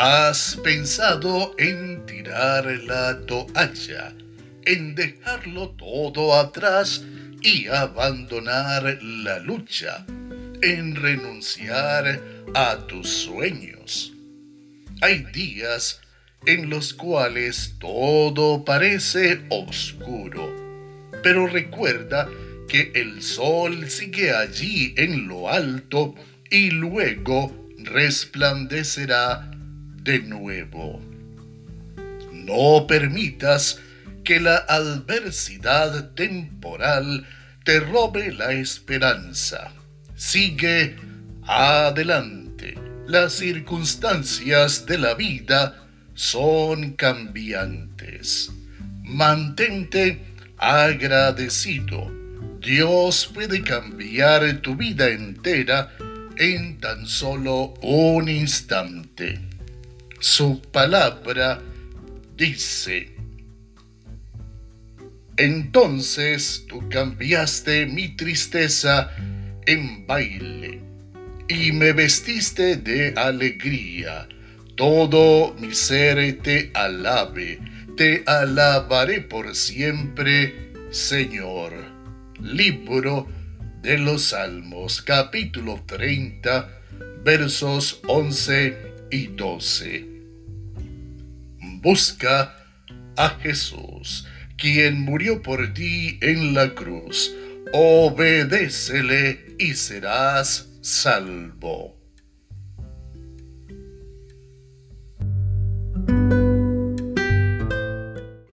¿Has pensado en tirar la toalla, en dejarlo todo atrás y abandonar la lucha, en renunciar a tus sueños? Hay días en los cuales todo parece oscuro, pero recuerda que el sol sigue allí en lo alto y luego resplandecerá de nuevo. No permitas que la adversidad temporal te robe la esperanza. Sigue adelante. Las circunstancias de la vida son cambiantes. Mantente agradecido. Dios puede cambiar tu vida entera en tan solo un instante. Su palabra dice, entonces tú cambiaste mi tristeza en baile y me vestiste de alegría. Todo mi ser te alabe, te alabaré por siempre, Señor. Libro de los Salmos, capítulo 30, versos 11 y 12. Busca a Jesús, quien murió por ti en la cruz. Obedécele y serás salvo.